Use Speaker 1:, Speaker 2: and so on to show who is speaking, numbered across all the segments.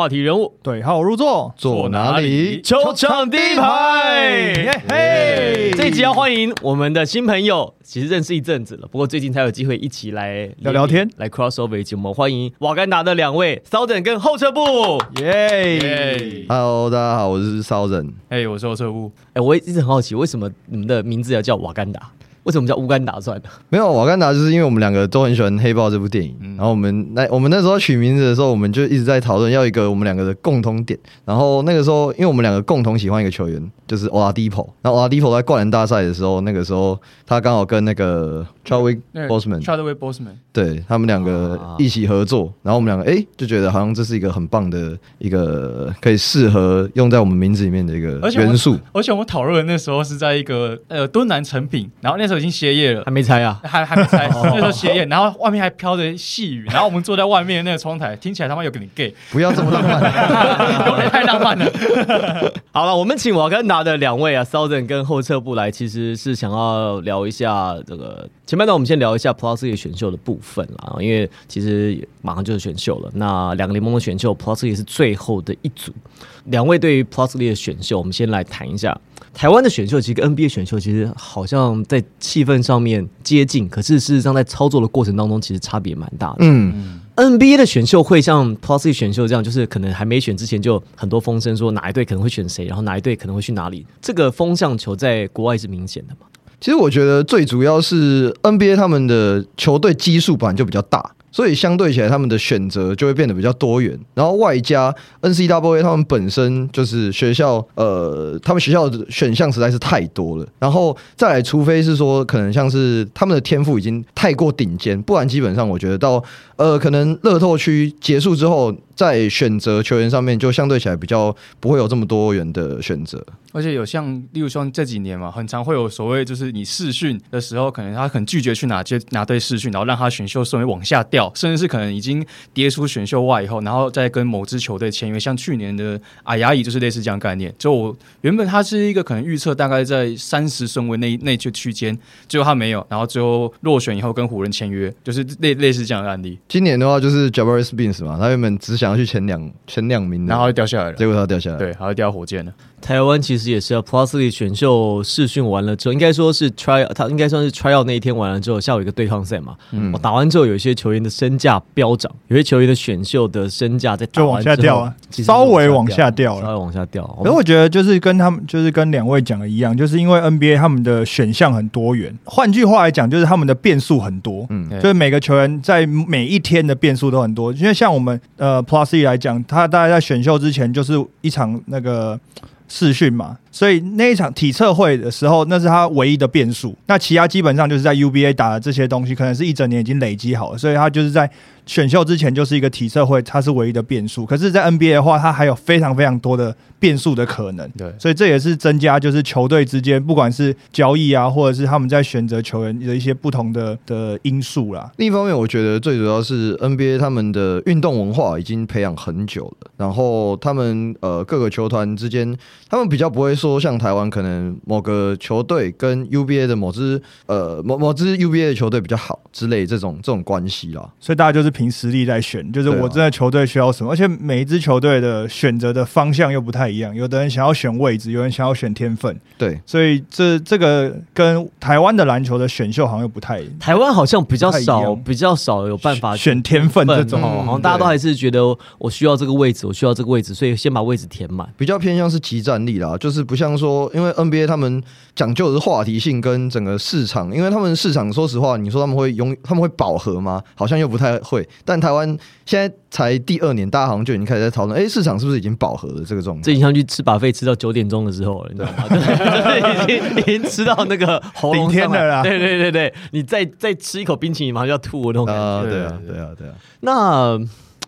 Speaker 1: 话题人物，
Speaker 2: 对号入座，
Speaker 3: 坐哪里？
Speaker 1: 球场第一排。
Speaker 2: 耶嘿！
Speaker 1: 这一集要欢迎我们的新朋友，其实认识一阵子了，不过最近才有机会一起来
Speaker 2: 聊聊天，
Speaker 1: 来 crossover 一起。我们欢迎瓦干达的两位 Southern 跟后撤步。
Speaker 2: 耶
Speaker 3: ！Hello，大家好，我是骚人。
Speaker 4: 哎，我是后撤步。
Speaker 1: 哎，我一直很好奇，为什么你们的名字要叫瓦干达？为什么叫乌干达算的？
Speaker 3: 没有瓦干达，就是因为我们两个都很喜欢《黑豹》这部电影，然后我们那我们那时候取名字的时候，我们就一直在讨论要一个我们两个的共同点。然后那个时候，因为我们两个共同喜欢一个球员，就是 Oladipo。然后 Oladipo 在灌篮大赛的时候，那个时候他刚好跟那个 Chadwick Boseman
Speaker 4: Chadwick Boseman，
Speaker 3: 对他们两个一起合作，然后我们两个哎就觉得好像这是一个很棒的一个可以适合用在我们名字里面的一个元素。
Speaker 4: 而且我们讨论的那时候是在一个呃敦南成品，然后那时候已经歇业了
Speaker 1: 还。没拆啊？
Speaker 4: 还还没拆，那时候歇业，然后外面还飘着细雨，然后我们坐在外面那个窗台，听起来他妈有点 gay，
Speaker 3: 不要这么浪漫。
Speaker 4: 有点太浪漫了。
Speaker 1: 好了，我们请瓦干达的两位啊，Southern 跟后撤步来，其实是想要聊一下这个前半段，我们先聊一下 Plus League 选秀的部分啦，因为其实马上就是选秀了。那两个联盟的选秀，Plus League 是最后的一组。两位对于 Plus League 的选秀，我们先来谈一下。台湾的选秀其实跟 NBA 选秀其实好像在气氛上面接近，可是事实上在操作的过程当中，其实差别蛮大的。
Speaker 3: 嗯
Speaker 1: ，NBA 的选秀会像 Plus League 选秀这样，就是可能还没选之前就很多风声说哪一队可能会选谁，然后哪一队可能会去哪里。这个风向球在国外是明显的嘛？
Speaker 3: 其实我觉得最主要是 NBA 他们的球队基数本来就比较大，所以相对起来他们的选择就会变得比较多元。然后外加 N C W A 他们本身就是学校，呃，他们学校的选项实在是太多了。然后再来，除非是说可能像是他们的天赋已经太过顶尖，不然基本上我觉得到呃可能乐透区结束之后，在选择球员上面就相对起来比较不会有这么多元的选择。
Speaker 4: 而且有像，例如说这几年嘛，很常会有所谓，就是你试训的时候，可能他很拒绝去哪接哪队试训，然后让他选秀顺位往下掉，甚至是可能已经跌出选秀外以后，然后再跟某支球队签约。像去年的阿雅伊就是类似这样概念。就我原本他是一个可能预测大概在三十顺位那那区区间，结果他没有，然后最后落选以后跟湖人签约，就是类类似这样的案例，
Speaker 3: 今年的话就是 Jabari Spins 嘛，他原本只想要去前两前两名的，
Speaker 4: 然后就掉下来了。
Speaker 3: 结果他掉下来。
Speaker 4: 对，还要掉火箭了。
Speaker 1: 台湾其实也是啊，Plus League 选秀试训完了之后，应该说是 try，他应该算是 try out 那一天完了之后，下午一个对抗赛嘛。
Speaker 3: 嗯
Speaker 1: 我打完之后，有一些球员的身价飙涨，有些球员的选秀的身价在打
Speaker 2: 就往
Speaker 1: 完之后
Speaker 2: 下掉啊稍微往下掉了
Speaker 1: 稍微往下掉。
Speaker 2: 可是我觉得就是跟他们，就是跟两位讲的一样，就是因为 NBA 他们的选项很多元，换句话来讲，就是他们的变数很多。
Speaker 3: 嗯
Speaker 4: 对
Speaker 2: 就是每个球员在每一天的变数都很多，因为像我们呃 Plus E 来讲，他大概在选秀之前就是一场那个试训嘛，所以那一场体测会的时候，那是他唯一的变数。那其他基本上就是在 UBA 打的这些东西，可能是一整年已经累积好了，所以他就是在选秀之前就是一个体测会，它是唯一的变数。可是，在 NBA 的话，它还有非常非常多的变数的可能。
Speaker 4: 对
Speaker 2: 所以这也是增加就是球队之间不管是交易啊，或者是他们在选择球员的一些不同的的因素啦。
Speaker 3: 另一方面，我觉得最主要是 NBA 他们的运动文化已经培养很久了，然后他们呃各个球团之间，他们比较不会说像台湾可能某个球队跟 UBA 的某支呃某某支 UBA 的球队比较好之类这种这种关系啦。
Speaker 2: 所以大家就是凭实力在选，就是我真的球队需要什么，而且每一支球队的选择的方向又不太一样，有的人想要选位置，有人想要选天分，
Speaker 3: 对，
Speaker 2: 所以这这个跟台湾的篮球的选秀好像又不太
Speaker 1: 台湾好像比较少，比较少有办法
Speaker 2: 选天分这种。
Speaker 1: 好像大家都还是觉得我需要这个位置，我需要这个位置，所以先把位置填满。
Speaker 3: 比较偏向是集战力啦，就是不像说，因为 NBA 他们讲究的是话题性跟整个市场，因为他们市场说实话，你说他们会永他们会饱和吗？好像又不太会。但台湾现在才第二年，大家好像就已经开始在讨论，哎、市场是不是已经饱和了这个状态？
Speaker 1: 这已经像去吃把费吃到九点钟的时候了，你知道吗？对，已经已经吃到那个喉咙
Speaker 2: 顶天
Speaker 1: 上
Speaker 2: 了啦
Speaker 1: 对对对对，你再再吃一口冰淇淋，马上就要吐的那种感觉。
Speaker 3: 啊，
Speaker 4: 对
Speaker 3: 对啊，
Speaker 4: 对
Speaker 3: 对啊，对啊，
Speaker 1: 那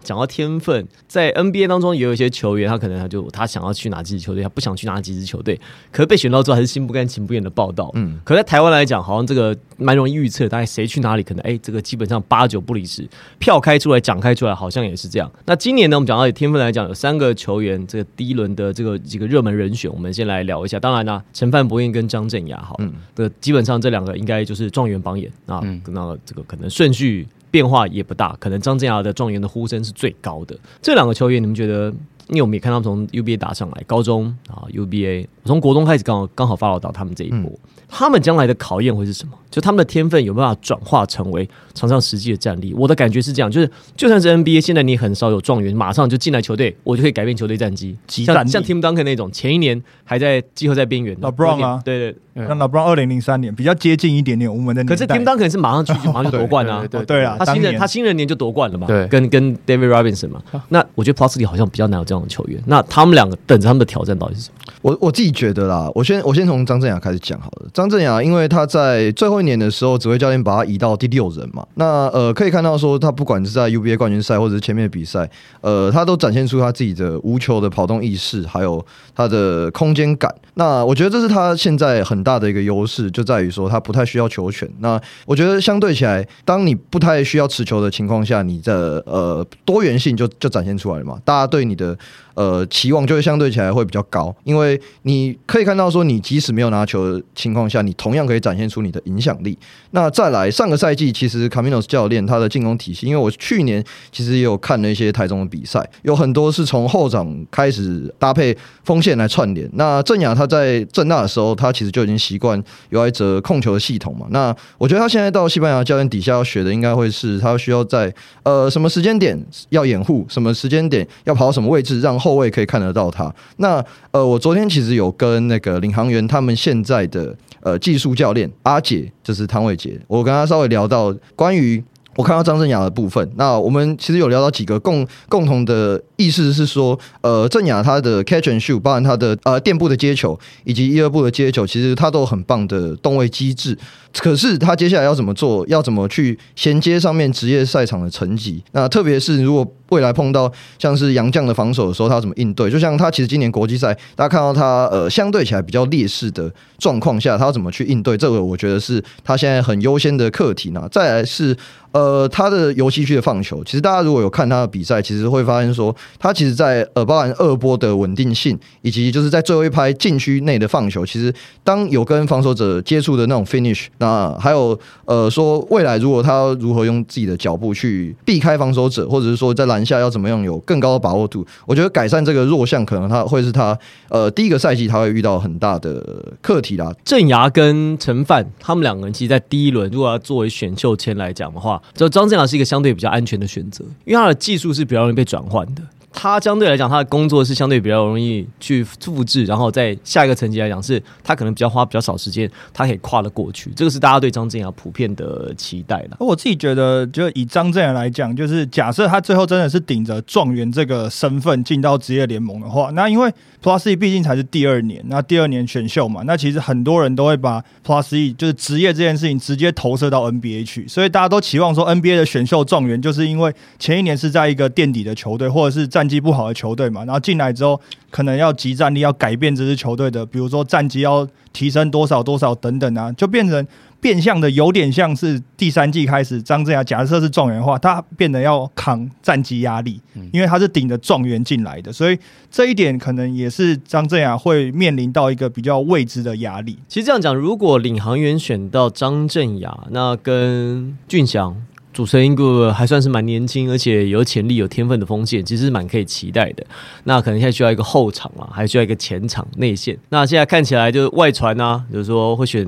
Speaker 1: 讲到天分，在 NBA 当中也有一些球员，他可能他就他想要去哪几支球队，他不想去哪几支球队，可是被选到之后还是心不甘情不愿的报道。
Speaker 3: 嗯，
Speaker 1: 可在台湾来讲，好像这个蛮容易预测，大概谁去哪里，可能哎，这个基本上八九不离十。票开出来，讲开出来，好像也是这样。那今年呢，我们讲到以天分来讲，有三个球员，这个第一轮的这个几个热门人选，我们先来聊一下。当然呢，陈范博彦跟张镇雅，好，
Speaker 3: 嗯
Speaker 1: 这基本上这两个应该就是状元榜眼啊。
Speaker 4: 嗯
Speaker 1: 那这个可能顺序变化也不大，可能张镇雅的状元的呼声是最高的。这两个球员，你们觉得？因为我们也看到从 UBA 打上来，高中啊 UBA，我从国中开始刚好刚好 follow 到他们这一波，他们将来的考验会是什么？就他们的天分有办法转化成为场上实际的战力？我的感觉是这样，就是就算是 NBA，现在你很少有状元马上就进来球队，我就可以改变球队战绩，像像 Tim Duncan 那种，前一年还在季后赛边缘
Speaker 2: 老 Brown 啊，
Speaker 1: 对
Speaker 2: 对，那老 Brown 二零零三年比较接近一点点我们的，
Speaker 1: 可是 Tim Duncan 是马上去 马上就夺冠啊，
Speaker 2: 对对啊，
Speaker 1: 他新人他新人年就夺冠了嘛，
Speaker 4: 对，
Speaker 1: 跟跟 David Robinson 嘛，那我觉得 Plus 里好像比较难有这样的球员，那他们两个等着他们的挑战到底是什么？
Speaker 3: 我我自己觉得啦，我先我先从张镇雅开始讲好了。张镇雅因为他在最后一年的时候，指挥教练把他移到第六人嘛。那呃，可以看到说他不管是在 UBA 冠军赛或者是前面的比赛，呃，他都展现出他自己的无球的跑动意识，还有他的空间感。那我觉得这是他现在很大的一个优势，就在于说他不太需要球权。那我觉得相对起来，当你不太需要持球的情况下，你的呃多元性就就展现出来了嘛。大家对你的。呃，期望就会相对起来会比较高，因为你可以看到说，你即使没有拿球的情况下，你同样可以展现出你的影响力。那再来，上个赛季其实卡米诺斯教练他的进攻体系，因为我去年其实也有看了一些台中的比赛，有很多是从后场开始搭配锋线来串联。那郑雅他在郑大的时候，他其实就已经习惯有一则控球的系统嘛。那我觉得他现在到西班牙教练底下要学的，应该会是他需要在呃什么时间点要掩护，什么时间点要跑到什么位置让。后卫可以看得到他。那呃，我昨天其实有跟那个领航员他们现在的呃技术教练阿姐，就是汤伟杰，我跟他稍微聊到关于我看到张镇雅的部分。那我们其实有聊到几个共共同的意思是说，呃，郑雅他的 catch and shoot，包含他的呃垫步的接球以及一二步的接球，其实他都有很棒的动位机制。可是他接下来要怎么做？要怎么去衔接上面职业赛场的成绩？那特别是如果未来碰到像是杨将的防守的时候，他怎么应对？就像他其实今年国际赛，大家看到他呃相对起来比较劣势的状况下，他要怎么去应对？这个我觉得是他现在很优先的课题呢。再来是呃他的游戏区的放球，其实大家如果有看他的比赛，其实会发现说他其实在呃包含二波的稳定性，以及就是在最后一拍禁区内的放球，其实当有跟防守者接触的那种 finish。那还有呃，说未来如果他如何用自己的脚步去避开防守者，或者是说在篮下要怎么样有更高的把握度，我觉得改善这个弱项，可能他会是他呃第一个赛季他会遇到很大的课题啦。
Speaker 1: 郑牙跟陈范他们两个人，其实，在第一轮如果要作为选秀签来讲的话，就张镇雅是一个相对比较安全的选择，因为他的技术是比较容易被转换的。他相对来讲，他的工作是相对比较容易去复制，然后在下一个层级来讲，是他可能比较花比较少时间，他可以跨得过去。这个是大家对张镇雅普遍的期待的。
Speaker 2: 我自己觉得，就以张镇雅来讲，就是假设他最后真的是顶着状元这个身份进到职业联盟的话，那因为 Plus E 毕竟才是第二年，那第二年选秀嘛，那其实很多人都会把 Plus E 就是职业这件事情直接投射到 NBA 去，所以大家都期望说 NBA 的选秀状元就是因为前一年是在一个垫底的球队，或者是在战绩不好的球队嘛，然后进来之后，可能要集战力，要改变这支球队的，比如说战绩要提升多少多少等等啊，就变成变相的，有点像是第三季开始，张镇雅假设是状元的话，他变得要扛战绩压力，因为他是顶着状元进来的，所以这一点可能也是张镇雅会面临到一个比较未知的压力。
Speaker 1: 其实这样讲，如果领航员选到张镇雅，那跟俊祥。组成一个还算是蛮年轻，而且有潜力、有天分的锋线，其实蛮可以期待的。那可能现在需要一个后场嘛，还需要一个前场内线。那现在看起来就是外传啊，就是说会选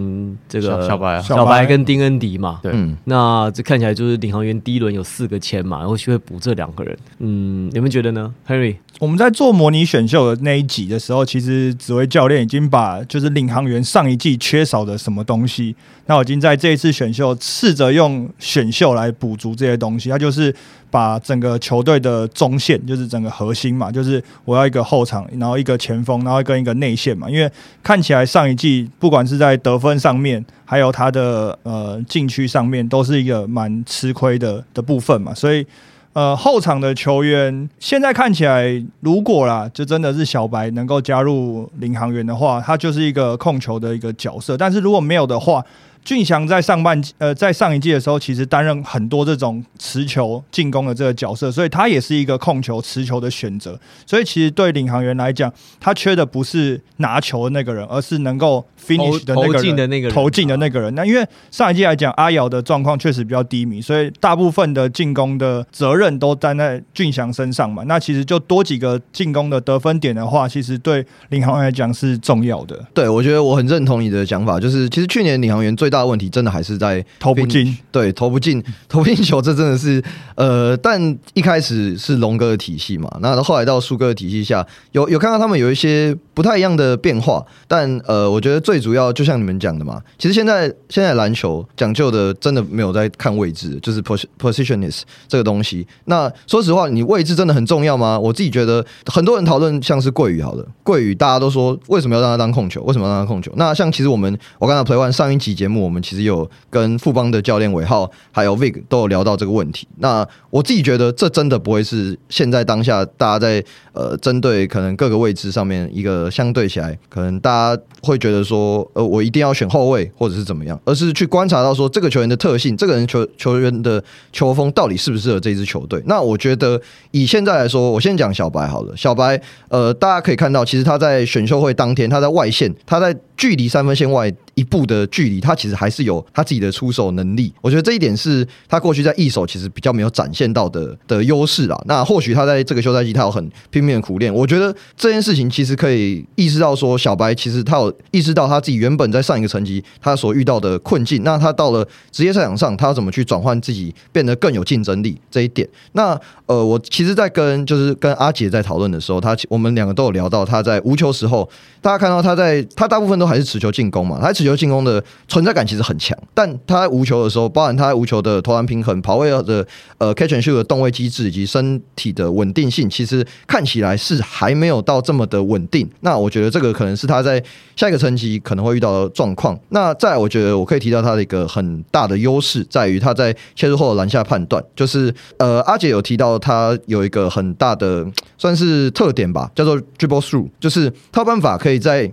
Speaker 1: 这个
Speaker 4: 小白、
Speaker 1: 小白跟丁恩迪嘛。
Speaker 4: 对，
Speaker 1: 那这看起来就是领航员第一轮有四个签嘛，然后会补这两个人。嗯，你们觉得呢，Henry？
Speaker 2: 我们在做模拟选秀的那一集的时候，其实紫薇教练已经把就是领航员上一季缺少的什么东西，那我已经在这一次选秀试着用选秀来补足这些东西。他就是把整个球队的中线，就是整个核心嘛，就是我要一个后场，然后一个前锋，然后跟一个内线嘛。因为看起来上一季不管是在得分上面，还有他的呃禁区上面，都是一个蛮吃亏的的部分嘛，所以。呃，后场的球员现在看起来，如果啦，就真的是小白能够加入领航员的话，他就是一个控球的一个角色。但是如果没有的话，俊祥在上半呃在上一季的时候，其实担任很多这种持球进攻的这个角色，所以他也是一个控球持球的选择。所以其实对领航员来讲，他缺的不是拿球的那个人，而是能够 finish 的那个人。
Speaker 1: 进的那个人
Speaker 2: 投进的那个人，那因为上一季来讲，阿瑶的状况确实比较低迷，所以大部分的进攻的责任都担在俊祥身上嘛。那其实就多几个进攻的得分点的话，其实对领航员来讲是重要的。
Speaker 3: 对，我觉得我很认同你的讲法，就是其实去年领航员最大的问题，真的还是在
Speaker 2: 投不进
Speaker 3: 对，投不进，投不进球，这真的是呃，但一开始是龙哥的体系嘛，那后来到树哥的体系下，有有看到他们有一些不太一样的变化，但呃，我觉得最主要就像你们讲的嘛，其实现在现在篮球讲究的真的没有在看位置，就是 pos- positionless 这个东西。那说实话，你位置真的很重要吗？我自己觉得很多人讨论像是桂宇好了，桂宇大家都说为什么要让他当控球？为什么要让他控球？那像其实我们我刚才 play one 上一集节目，我们其实有跟富邦的教练韦浩还有 Vic 都有聊到这个问题。那我自己觉得这真的不会是现在当下大家在呃针对可能各个位置上面一个相对起来，可能大家会觉得说呃我一定要选后卫或者是怎么样，而是去观察到说这个球员的特性，这个人球球员的球风到底适不适合这支球队。那我觉得以现在来说，我先讲小白好了。小白呃，大家可以看到，其实他在选秀会当天，他在外线，他在距离三分线外一步的距离，他其实还是有他自己的出手能力。我觉得这一点是他过去在一手其实比较没有展现到的的优势啦。那或许他在这个休赛季他有很拼命的苦练，我觉得这件事情其实可以意识到说，小白其实他有意识到他自己原本在上一个层级他所遇到的困境，那他到了职业赛场上，他要怎么去转换自己，变得更有竞争力这一点。那呃，我其实，在跟就是跟阿杰在讨论的时候，他我们两个都有聊到他在无球时候，大家看到他在他大部分都还是持球进攻嘛，他持球进攻的存在感其实很强，但他无球的时候，包含他无球的投篮平衡、跑位的呃 catch and shoot 的动位机制以及身体的稳定性，其实看起来是还没有到这么的稳定。那我觉得这个可能是他在下一个层级可能会遇到的状况。那再，我觉得我可以提到他的一个很大的优势，在于他在切入后的篮下判断，就是呃阿杰有提到他有一个很大的算是特点吧，叫做 dribble through，就是他有办法可以在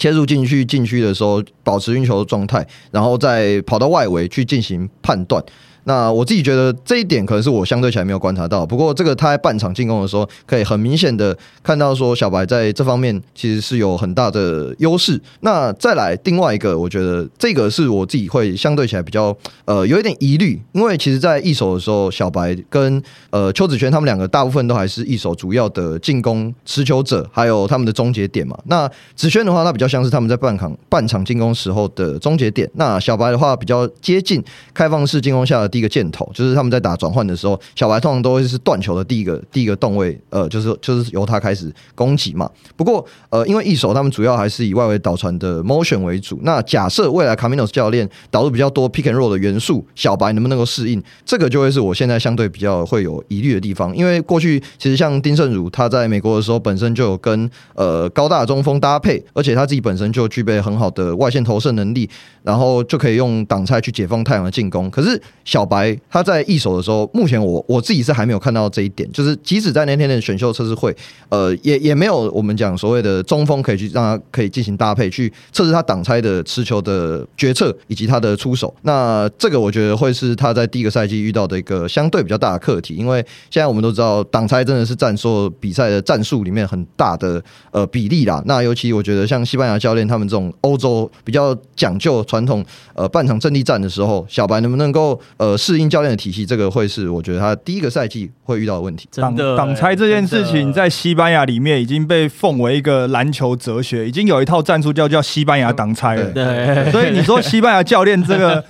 Speaker 3: 切入进去禁区的时候保持运球的状态，然后再跑到外围去进行判断。那我自己觉得这一点可能是我相对起来没有观察到，不过这个他在半场进攻的时候，可以很明显的看到说小白在这方面其实是有很大的优势。那再来另外一个，我觉得这个是我自己会相对起来比较呃有一点疑虑，因为其实在一手的时候，小白跟呃邱子轩他们两个大部分都还是一手主要的进攻持球者，还有他们的终结点嘛。那子轩的话，他比较像是他们在半场半场进攻时候的终结点。那小白的话，比较接近开放式进攻下的第一个箭头，就是他们在打转换的时候，小白通常都会是断球的第一个第一个动位，呃，就是就是由他开始攻击嘛。不过呃，因为一手他们主要还是以外围导传的 motion 为主。那假设未来 Caminos 教练导入比较多 pick and roll 的元素，小白能不能够适应？这个就会是我现在相对比较会有疑虑的地方。因为过去其实像丁胜儒他在美国的时候，本身就有跟呃高大中锋搭配，而且他自己本身就具备很好的外线投射能力，然后就可以用挡拆去解放太阳的进攻。可是小小白他在一手的时候，目前我我自己是还没有看到这一点，就是即使在那天的选秀测试会，呃，也也没有我们讲所谓的中锋可以去让他可以进行搭配，去测试他挡拆的持球的决策以及他的出手。那这个我觉得会是他在第一个赛季遇到的一个相对比较大的课题，因为现在我们都知道挡拆真的是战术比赛的战术里面很大的呃比例啦。那尤其我觉得像西班牙教练他们这种欧洲比较讲究传统呃半场阵地战的时候，小白能不能够呃适应教练的体系，这个会是我觉得他第一个赛季会遇到的问题。
Speaker 2: 挡
Speaker 1: 真的
Speaker 2: 挡拆这件事情，在西班牙里面已经被奉为一个篮球哲学，已经有一套战术叫叫西班牙挡拆了。
Speaker 1: 对，
Speaker 2: 所以你说西班牙教练这个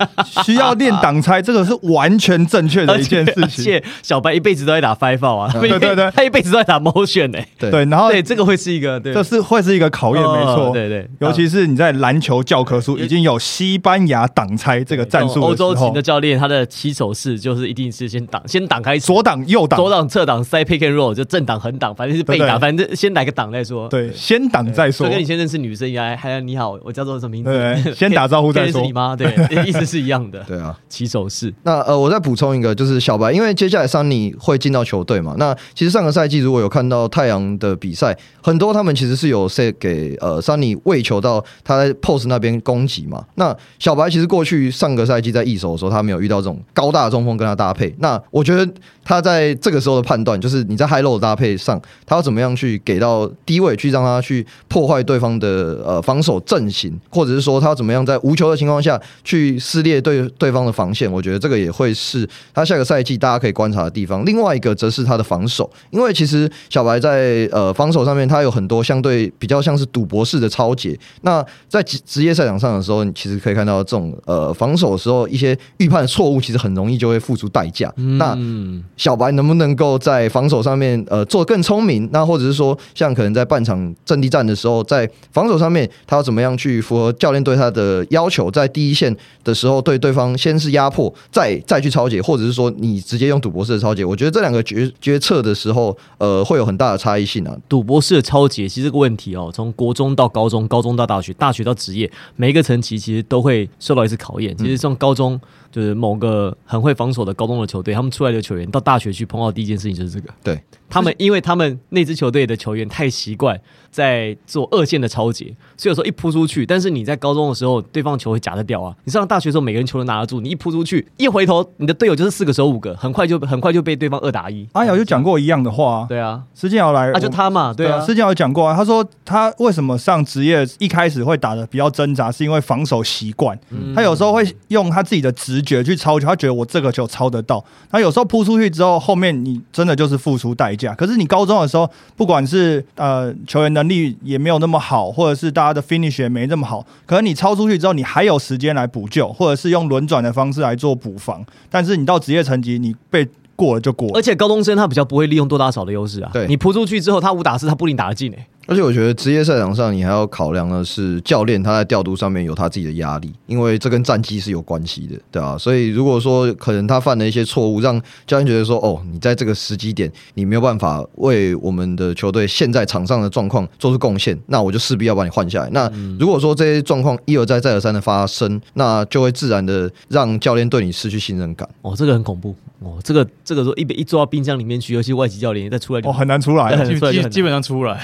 Speaker 2: 需要练挡拆，这个是完全正确的一件事
Speaker 1: 而
Speaker 2: 情。
Speaker 1: 且小白一辈子都在打 five out 啊，
Speaker 2: 对。对对
Speaker 1: 他一辈子都在打 motion 哎、
Speaker 3: 对。
Speaker 2: 对，然后
Speaker 1: 对，这个会是一个对，
Speaker 2: 这是会是一个考验，
Speaker 1: 哦
Speaker 2: 没错。
Speaker 1: 对对。
Speaker 2: 尤其是你在篮球教科书已经有西班牙挡拆这个战术
Speaker 1: 欧洲型的教练，他的起手式就是一定是先挡，先挡开
Speaker 2: 左挡右挡，
Speaker 1: 左挡侧挡塞 pick and roll 就正挡横挡，反正是被打，
Speaker 2: 对对
Speaker 1: 反正先来个挡再说。
Speaker 2: 对，先挡再说
Speaker 1: 就。跟你先认识女生一样，还有你好，我叫做什么名字？
Speaker 2: 对 先打招呼再说
Speaker 1: 认识你吗？对，意思是一样的。
Speaker 3: 对啊。
Speaker 1: 起手式，
Speaker 3: 那呃，我再补充一个，就是小白，因为接下来桑尼会进到球队嘛。那其实上个赛季如果有看到太阳的比赛，很多他们其实是有 set 给呃桑尼喂球到他在 post 那边攻击嘛。那小白其实过去上个赛季在一手的时候，他没有遇到这种高大中锋跟他搭配。那我觉得他在这个时候的判断，就是你在 high low 的搭配上，他要怎么样去给到低位去让他去破坏对方的呃防守阵型，或者是说他要怎么样在无球的情况下去撕裂对对方的防线。我觉得这个也会是他下个赛季大家可以观察的地方。另外一个则是他的防守，因为其实小白在呃防守上面，他有很多相对比较像是赌博式的超节。那在职职业赛场上的时候，你其实可以看到这种呃防守的时候，一些预判错误，实很容易就会付出代价。那
Speaker 1: 嗯，
Speaker 3: 小白能不能够在防守上面呃做得更聪明？那或者是说，像可能在半场阵地战的时候，在防守上面，他要怎么样去符合教练对他的要求？在第一线的时候，对对方先是压迫，再再去超解，或者是说你直接用赌博式的超解？我觉得这两个决决策的时候，呃，会有很大的差异性啊。
Speaker 1: 赌博式的超解，其实这个问题哦，从国中到高中，高中到大学，大学到职业，每一个层级其实都会受到一次考验。其实从高中，就是某个很会防守的高中的球队，他们出来的球员到大学去碰到第一件事情就是这个。
Speaker 3: 对，
Speaker 1: 他们因为他们那支球队的球员太习惯在做二线的超节，所以有时候一扑出去，但是你在高中的时候，对方球会夹得掉啊。你上大学的时候，每个人球都拿得住，你一扑出去，一回头，你的队友就是四个手五个，很快就很快就被 对方二打一。
Speaker 2: 阿瑶就讲过一样的话啊，
Speaker 1: 对啊，
Speaker 2: 施建尧来，
Speaker 1: 啊就他嘛，对啊，
Speaker 2: 施建尧讲过啊，他说他为什么上职业一开始会打的比较挣扎，是因为防守习惯。
Speaker 1: 嗯
Speaker 2: 他有时候会用他自己的直觉去抄球，他觉得我这个球抄得到。他有时候扑出去之后，后面你真的就是付出代价。可是你高中的时候，不管是呃球员能力也没有那么好，或者是大家的 finish 也没那么好，可能你超出去之后，你还有时间来补救，或者是用轮转的方式来做补防。但是你到职业层级，你被过了就过了
Speaker 1: 而。且高中生他比较不会利用多打少的优势啊。
Speaker 3: 对
Speaker 1: 你扑出去之后，他五打四，他不一定打得进诶、欸
Speaker 3: 而且我觉得职业赛场上，你还要考量的是教练他在调度上面有他自己的压力，因为这跟战绩是有关系的，对啊。所以如果说可能他犯了一些错误，让教练觉得说，哦，你在这个时机点你没有办法为我们的球队现在场上的状况做出贡献，那我就势必要把你换下来。那如果说这些状况一而再再而三的发生，那就会自然的让教练对你失去信任感。
Speaker 1: 哦，这个很恐怖哦，这个这个说一一坐到冰箱里面去，尤其外籍教练再出来
Speaker 2: 哦，很难出来。
Speaker 1: 对
Speaker 4: 基
Speaker 1: 出来
Speaker 4: 基基本上出来，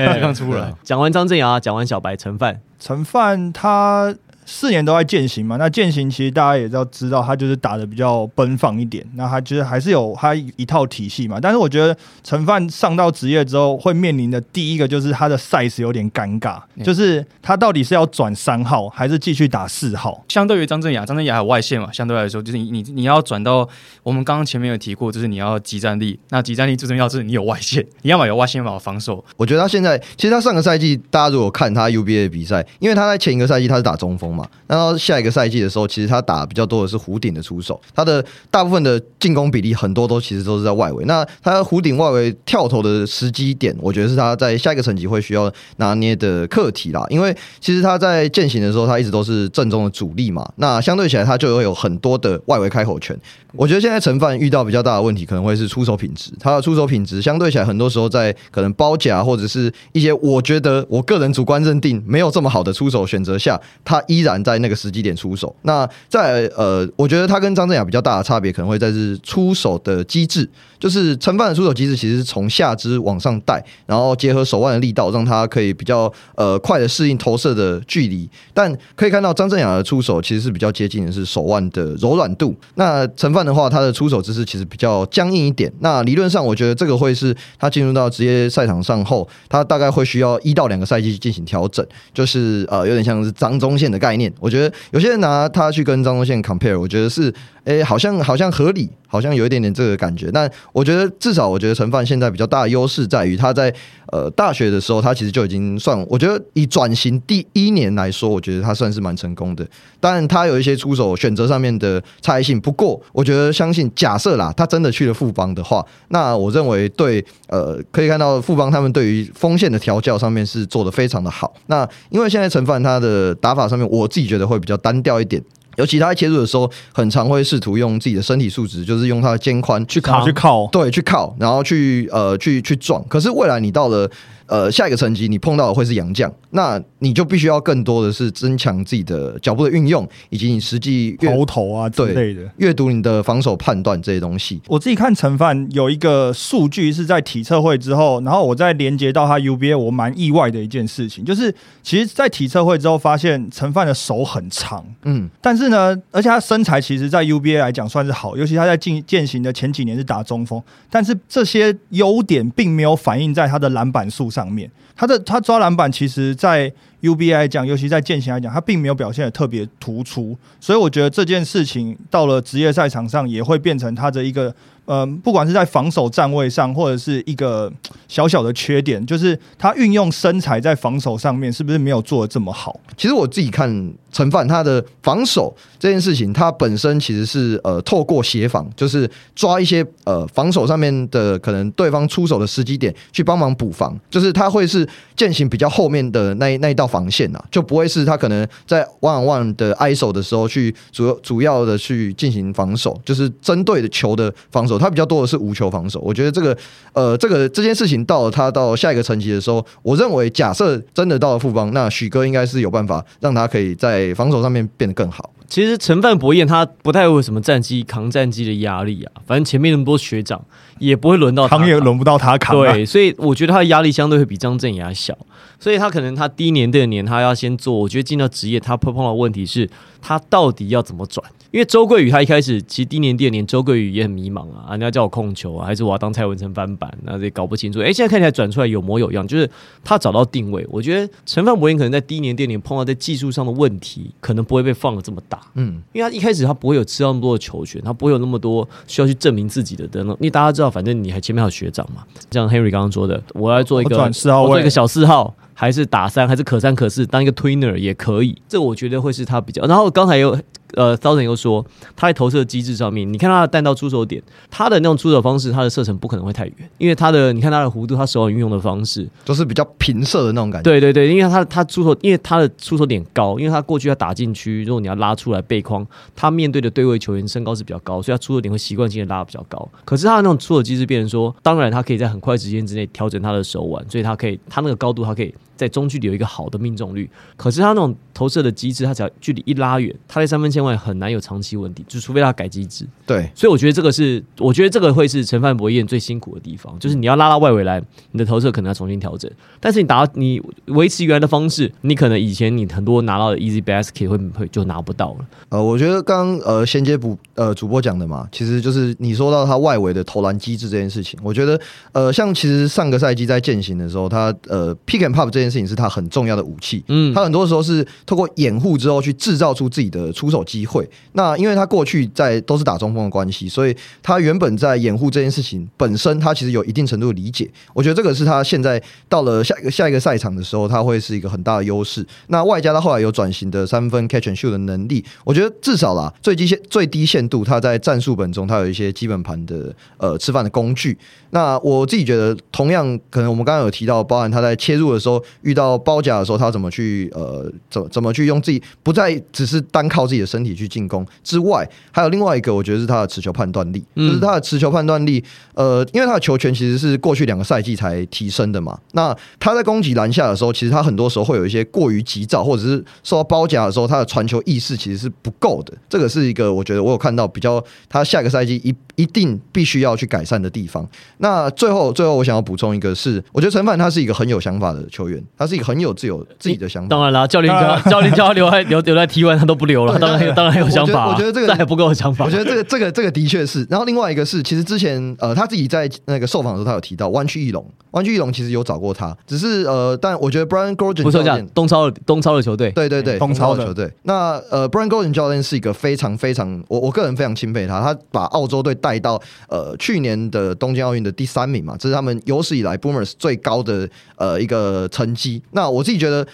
Speaker 1: 哎
Speaker 4: 基本上出来。
Speaker 1: 讲完张镇阳，讲完小白陈范，
Speaker 2: 陈范他四年都在践行嘛，那践行其实大家也要知道，他就是打的比较奔放一点，那他就是还是有他一套体系嘛。但是我觉得陈范上到职业之后，会面临的第一个就是他的 size 有点尴尬，
Speaker 4: 嗯
Speaker 2: 就是他到底是要转三号还是继续打四号？
Speaker 4: 相对于张镇雅，张镇雅还有外线嘛，相对来说就是你你你要转到我们刚刚前面有提过，就是你要集战力，那集战力最重要是你有外线，你要么有外线，要么有防守。
Speaker 3: 我觉得他现在，其实他上个赛季，大家如果看他 UBA 的比赛，因为他在前一个赛季他是打中锋嘛，那到下一个赛季的时候，其实他打比较多的是弧顶的出手，他的大部分的进攻比例很多都其实都是在外围。那他弧顶外围跳投的时机点，我觉得是他在下一个层级会需要拿捏的课题啦。因为其实他在践行的时候，他一直都是正中的主力嘛，那相对起来他就会有很多的外围开口权。我觉得现在陈范遇到比较大的问题，可能会是出手品质。他的出手品质相对起来，很多时候在可能包夹或者是一些我觉得我个人主观认定没有这么好的出手选择下，他依然在那个时机点出手。那在呃，我觉得他跟张镇雅比较大的差别，可能会在是出手的机制，就是陈范的出手机制其实是从下肢往上带，然后结合手腕的力道，让他可以比较呃快的适应投射的距离。但可以看到张镇雅的出手其实是比较接近的是手腕的柔软度。那陈范的话，他的出手姿势其实比较僵硬一点。那理论上，我觉得这个会是他进入到职业赛场上后，他大概会需要一到两个赛季进行调整，就是呃有点像是张中线的概念。我觉得有些人拿他去跟张东宪 compare，我觉得是诶好像好像合理，好像有一点点这个感觉。但我觉得至少我觉得陈范现在比较大的优势在于他在呃大学的时候，他其实就已经算，我觉得以转型第一年来说，我觉得他算是蛮成功的。当然，他有一些出手选择上面的差异性。不过，我觉得相信假设啦，他真的去了富邦的话，那我认为对呃可以看到富邦他们对于锋线的调教上面是做的非常的好。那因为现在陈范他的打法上面，我自己觉得会比较单调一点。尤其他在切入的时候，很常会试图用自己的身体素质，就是用他的肩宽
Speaker 1: 去
Speaker 2: 靠去靠，
Speaker 3: 对，去靠，然后去呃去去撞。可是未来你到了呃下一个层级，你碰到的会是洋将，那你就必须要更多的是增强自己的脚步的运用，以及你实际阅
Speaker 2: 头头啊之
Speaker 3: 对
Speaker 2: 类的。
Speaker 3: 阅读你的防守判断这些东西。
Speaker 2: 我自己看陈范有一个数据是在体测会之后，然后我再连接到他 UBA，我蛮意外的一件事情，就是其实，在体测会之后发现陈范的手很长，
Speaker 3: 嗯，
Speaker 2: 但是呢，而且他身材其实，在 UBA 来讲算是好，尤其他在进践行的前几年是打中锋，但是这些优点并没有反映在他的篮板数上上面。他的他抓篮板，其实在 U B I 来讲，尤其在践行来讲，他并没有表现的特别突出，所以我觉得这件事情到了职业赛场上，也会变成他的一个。呃，不管是在防守站位上，或者是一个小小的缺点，就是他运用身材在防守上面是不是没有做的这么好？
Speaker 3: 其实我自己看陈范他的防守这件事情，他本身其实是呃透过协防，就是抓一些呃防守上面的可能对方出手的时机点去帮忙补防，就是他会是践行比较后面的那那一道防线啊，就不会是他可能在 one on one 的 ISO 的时候去主主要的去进行防守，就是针对的球的防守，他比较多的是无球防守。我觉得这个呃这个这件事情到了他到下一个层级的时候，我认为假设真的到了富邦，那许哥应该是有办法让他可以在防守上面变得更好。
Speaker 1: 其实陈范博彦他不太会有什么战机扛战机的压力啊，反正前面那么多学长也不会轮到他
Speaker 2: 扛也轮不到他扛、啊。
Speaker 1: 对，所以我觉得他的压力相对会比张镇雅小，所以他可能他第一年、第二年他要先做，我觉得进到职业他碰碰到的问题是，他到底要怎么转？因为周桂宇他一开始其实第一年、第二年周桂宇也很迷茫啊，人家叫我控球啊，还是我要当蔡文成翻版，那也搞不清楚。哎，现在看起来转出来有模有样，就是他找到定位。我觉得陈范博彦可能在第一年、第二年碰到在技术上的问题，可能不会被放的这么大。
Speaker 3: 嗯，
Speaker 1: 因为他一开始他不会有吃到那么多的球权，他不会有那么多需要去证明自己的等等。因为大家知道，反正你还前面还有学长嘛，像 Henry 刚刚说的，我要做一个
Speaker 2: 我转四号位
Speaker 1: 做一个小四号，还是打三，还是可三可四，当一个 tweener 也可以。这我觉得会是他比较。然后刚才有呃 Thousand 又说，他在投射机制上面，你看他的弹道出手点，他的那种出手方式，他的射程不可能会太远，因为他的你看他的弧度，他手腕运用的方式，
Speaker 3: 就是比较平射的那种感觉。
Speaker 1: 对对对，因为他他出手，因为他的出手点高，因为他过去要打进区，如果你要拉出来背框，他面对的对位球员身高是比较高，所以他出手点会习惯性的拉得比较高。可是他的那种出手机制变成说，当然他可以在很快时间之内调整他的手腕，所以他可以他那个高度，他可以在中距离有一个好的命中率。可是他那种投射的机制，他只要距离一拉远，他在三分线 外很难有长期问题，就除非他改机制。
Speaker 3: 对，
Speaker 1: 所以我觉得这个是，我觉得这个会是陈范博彦最辛苦的地方，就是你要拉到外围来，你的投射可能要重新调整。但是你达到你维持原来的方式，你可能以前你很多拿到的 easy basket 会会就拿不到了。
Speaker 3: 呃，我觉得刚刚呃衔接补呃主播讲的嘛，其实就是你说到他外围的投篮机制这件事情，我觉得呃像其实上个赛季在践行的时候，他呃 pick and pop 这件事情是他很重要的武器。
Speaker 1: 嗯，
Speaker 3: 他很多时候是透过掩护之后去制造出自己的出手机会。那因为他过去在都是打中锋的关系，所以他原本在掩护这件事情本身，他其实有一定程度的理解。我觉得这个是他现在到了下一个下一个赛场的时候，他会是一个很大的优势。那外加他后来有转型的三分 catch and shoot 的能力，我觉得至少啦，最低限最低限度，他在战术本中，他有一些基本盘的呃吃饭的工具。那我自己觉得，同样可能我们刚刚有提到，包含他在切入的时候遇到包夹的时候，他怎么去呃怎怎么去用自己不再只是单靠自己的身体去进攻之外，还有另外一个，我觉得是他的持球判断力，
Speaker 1: 嗯
Speaker 3: 就是他的持球判断力。呃，因为他的球权其实是过去两个赛季才提升的嘛。那他在攻击篮下的时候，其实他很多时候会有一些过于急躁，或者是受到包夹的时候，他的传球意识其实是不够的。这个是一个我觉得我有看到比较他下个赛季一一定必须要去改善的地方。那最后最后我想要补充一个是，我觉得陈凡他是一个很有想法的球员，他是一个很有自有自己的想法。
Speaker 1: 当然啦，教练教 教练教他留在留留在 T one，他都不留了，当然有当然有想法啊、
Speaker 3: 我觉得我觉得这个
Speaker 1: 还不够有想法。
Speaker 3: 我觉得这个这个这个的确是。然后另外一个是，其实之前呃他自己在那个受访的时候，他有提到湾区翼龙，湾区翼龙其实有找过他，只是呃，但我觉得 Brian Gordon
Speaker 1: 不错。东超的东超的球队，
Speaker 3: 对对对，
Speaker 2: 东超的
Speaker 3: 球队。那呃，Brian Gordon 教练是一个非常非常，我我个人非常钦佩他，他把澳洲队带到呃去年的东京奥运的第三名嘛，这是他们有史以来 Boomers 最高的呃一个成绩。那我自己觉得。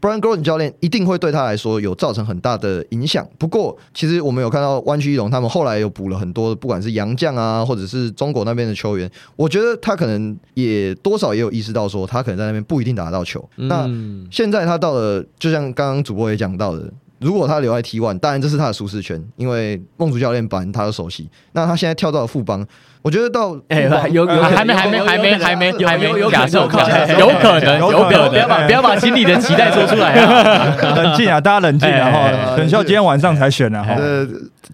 Speaker 3: Brian Gordon 教练一定会对他来说有造成很大的影响。不过，其实我们有看到湾区一龙他们后来有补了很多，不管是洋将啊，或者是中国那边的球员，我觉得他可能也多少也有意识到说，他可能在那边不一定打得到球。那
Speaker 1: 嗯，
Speaker 3: 现在他到了，就像刚刚主播也讲到的，如果他留在 T one，当然这是他的舒适圈，因为梦竹教练班他的熟悉。那他现在跳到了富邦，我觉得到
Speaker 1: 哎，
Speaker 3: 邦
Speaker 1: 有有
Speaker 4: 还没还没还没还没
Speaker 1: 有
Speaker 4: 还没
Speaker 1: 有有
Speaker 4: 假设有可能
Speaker 2: 有可能
Speaker 1: 不要。把不要把心里的期待说出来啊！
Speaker 2: 冷静啊，大家冷静啊！
Speaker 1: 哎
Speaker 2: 哈，选秀今天晚上才选啊！哈，
Speaker 3: 呃，